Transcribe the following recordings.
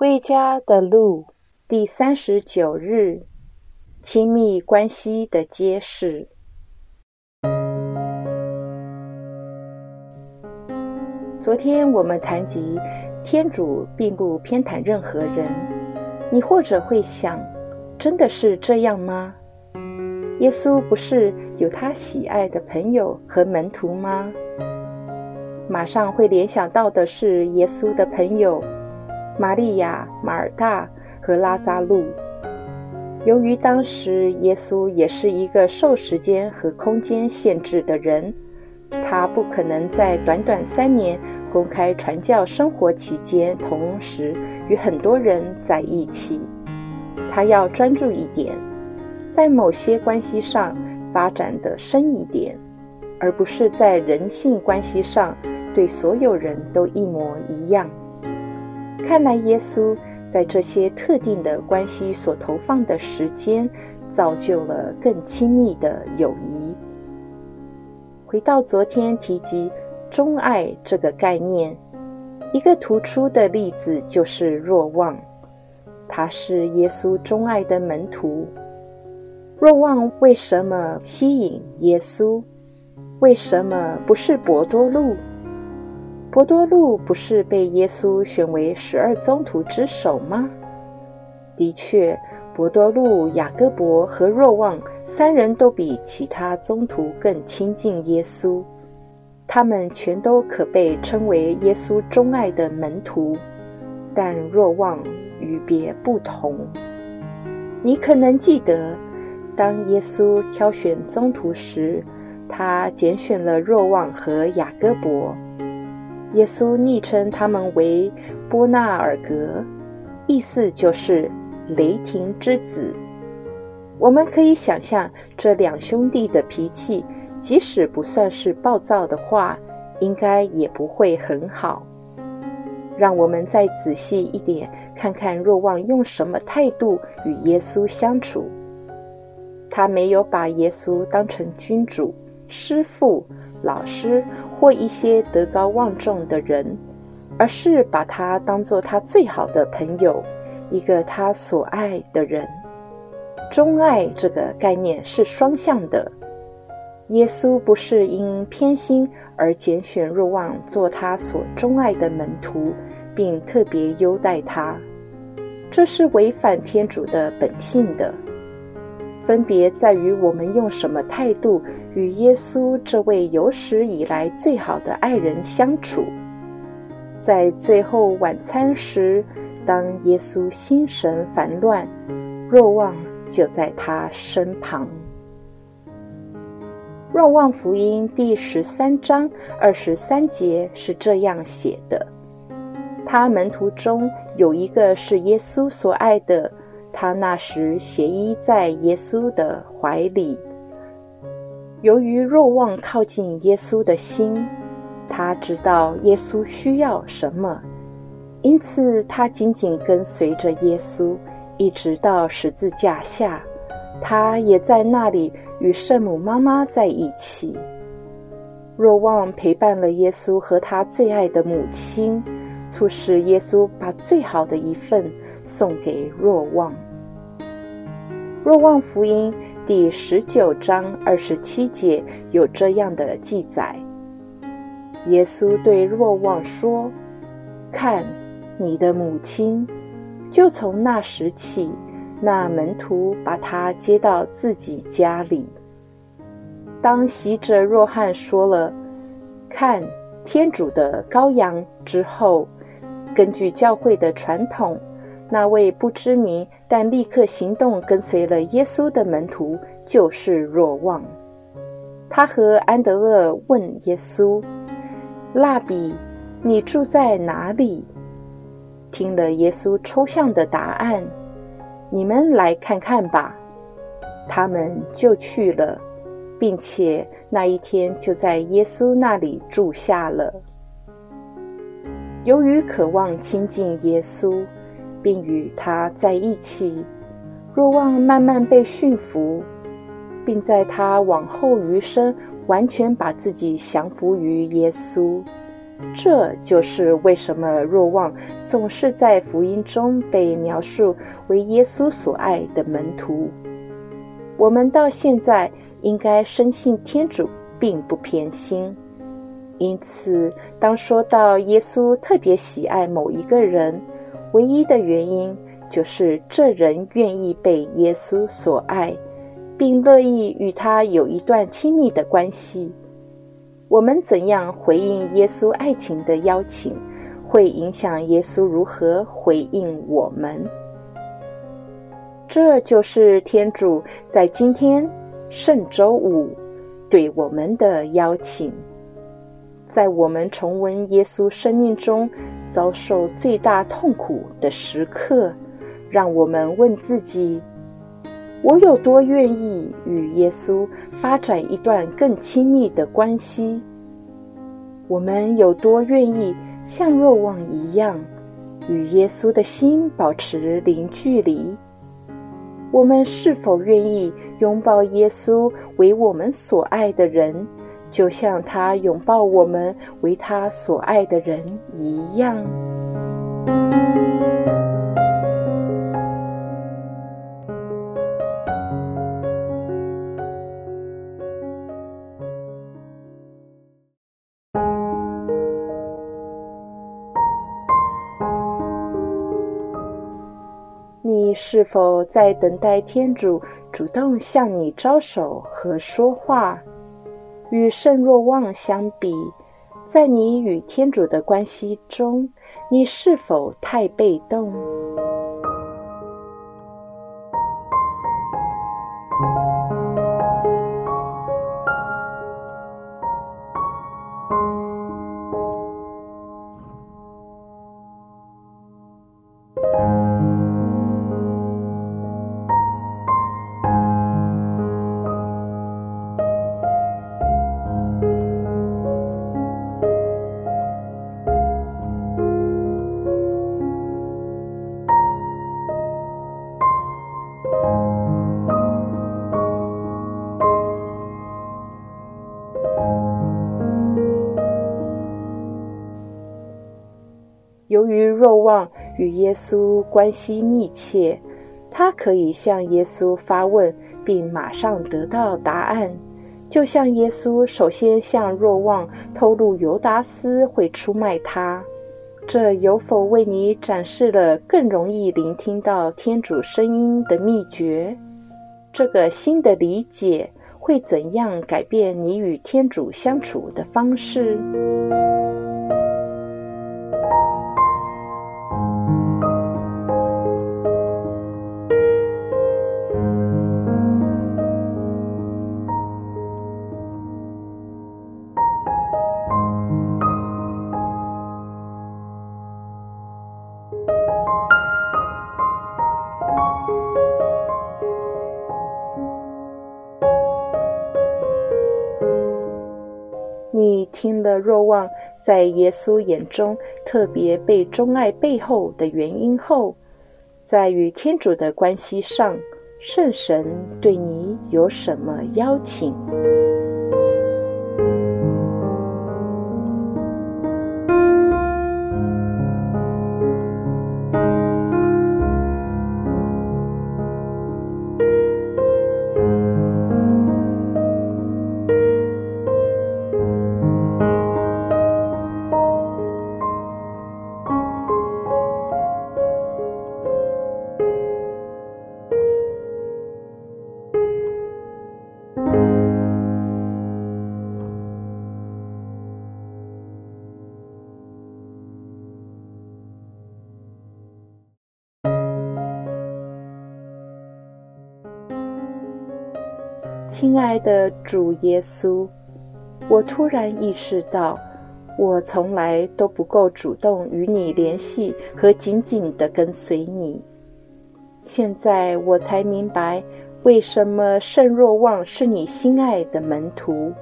归家的路第三十九日，亲密关系的揭示。昨天我们谈及天主并不偏袒任何人，你或者会想，真的是这样吗？耶稣不是有他喜爱的朋友和门徒吗？马上会联想到的是耶稣的朋友玛利亚、马尔大和拉扎路。由于当时耶稣也是一个受时间和空间限制的人，他不可能在短短三年公开传教生活期间同时与很多人在一起。他要专注一点，在某些关系上发展的深一点，而不是在人性关系上。对所有人都一模一样。看来耶稣在这些特定的关系所投放的时间，造就了更亲密的友谊。回到昨天提及钟爱这个概念，一个突出的例子就是若望，他是耶稣钟爱的门徒。若望为什么吸引耶稣？为什么不是博多禄？博多禄不是被耶稣选为十二宗徒之首吗？的确，博多禄、雅各伯和若望三人都比其他宗徒更亲近耶稣，他们全都可被称为耶稣钟爱的门徒。但若望与别不同。你可能记得，当耶稣挑选宗徒时，他拣选了若望和雅各伯。耶稣昵称他们为波纳尔格，意思就是雷霆之子。我们可以想象，这两兄弟的脾气，即使不算是暴躁的话，应该也不会很好。让我们再仔细一点，看看若望用什么态度与耶稣相处。他没有把耶稣当成君主、师父。老师或一些德高望重的人，而是把他当做他最好的朋友，一个他所爱的人。钟爱这个概念是双向的。耶稣不是因偏心而拣选若望做他所钟爱的门徒，并特别优待他，这是违反天主的本性的。分别在于我们用什么态度与耶稣这位有史以来最好的爱人相处。在最后晚餐时，当耶稣心神烦乱，若望就在他身旁。若望福音第十三章二十三节是这样写的：他门徒中有一个是耶稣所爱的。他那时斜依在耶稣的怀里。由于若望靠近耶稣的心，他知道耶稣需要什么，因此他紧紧跟随着耶稣，一直到十字架下。他也在那里与圣母妈妈在一起。若望陪伴了耶稣和他最爱的母亲，促使耶稣把最好的一份。送给若望。若望福音第十九章二十七节有这样的记载：耶稣对若望说：“看，你的母亲。”就从那时起，那门徒把他接到自己家里。当习者若翰说了“看天主的羔羊”之后，根据教会的传统。那位不知名但立刻行动跟随了耶稣的门徒就是若望。他和安德勒问耶稣：“蜡笔，你住在哪里？”听了耶稣抽象的答案：“你们来看看吧。”他们就去了，并且那一天就在耶稣那里住下了。由于渴望亲近耶稣。并与他在一起。若望慢慢被驯服，并在他往后余生完全把自己降服于耶稣。这就是为什么若望总是在福音中被描述为耶稣所爱的门徒。我们到现在应该深信天主并不偏心，因此当说到耶稣特别喜爱某一个人，唯一的原因就是这人愿意被耶稣所爱，并乐意与他有一段亲密的关系。我们怎样回应耶稣爱情的邀请，会影响耶稣如何回应我们。这就是天主在今天圣周五对我们的邀请。在我们重温耶稣生命中遭受最大痛苦的时刻，让我们问自己：我有多愿意与耶稣发展一段更亲密的关系？我们有多愿意像若望一样，与耶稣的心保持零距离？我们是否愿意拥抱耶稣为我们所爱的人，就像他拥抱我们为他所爱的人一样？你是否在等待天主主动向你招手和说话？与圣若望相比，在你与天主的关系中，你是否太被动？若望与耶稣关系密切，他可以向耶稣发问，并马上得到答案。就像耶稣首先向若望透露尤达斯会出卖他，这有否为你展示了更容易聆听到天主声音的秘诀？这个新的理解会怎样改变你与天主相处的方式？你听了若望在耶稣眼中特别被钟爱背后的原因后，在与天主的关系上，圣神对你有什么邀请？亲爱的主耶稣，我突然意识到，我从来都不够主动与你联系和紧紧的跟随你。现在我才明白，为什么圣若望是你心爱的门徒。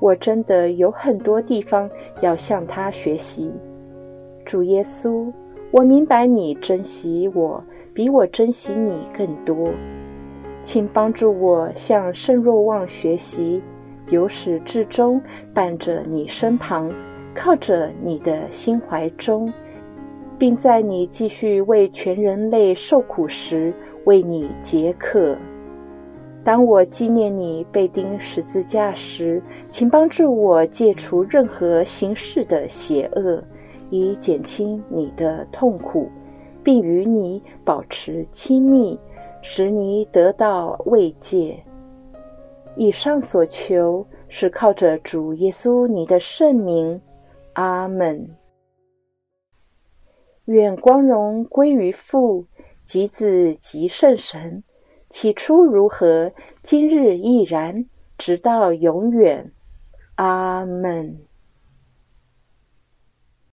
我真的有很多地方要向他学习。主耶稣，我明白你珍惜我，比我珍惜你更多。请帮助我向圣若望学习，由始至终伴着你身旁，靠着你的心怀中，并在你继续为全人类受苦时为你解渴。当我纪念你被钉十字架时，请帮助我戒除任何形式的邪恶，以减轻你的痛苦，并与你保持亲密，使你得到慰藉。以上所求是靠着主耶稣你的圣名，阿门。愿光荣归于父、及子、及圣神。起初如何，今日亦然，直到永远。阿门。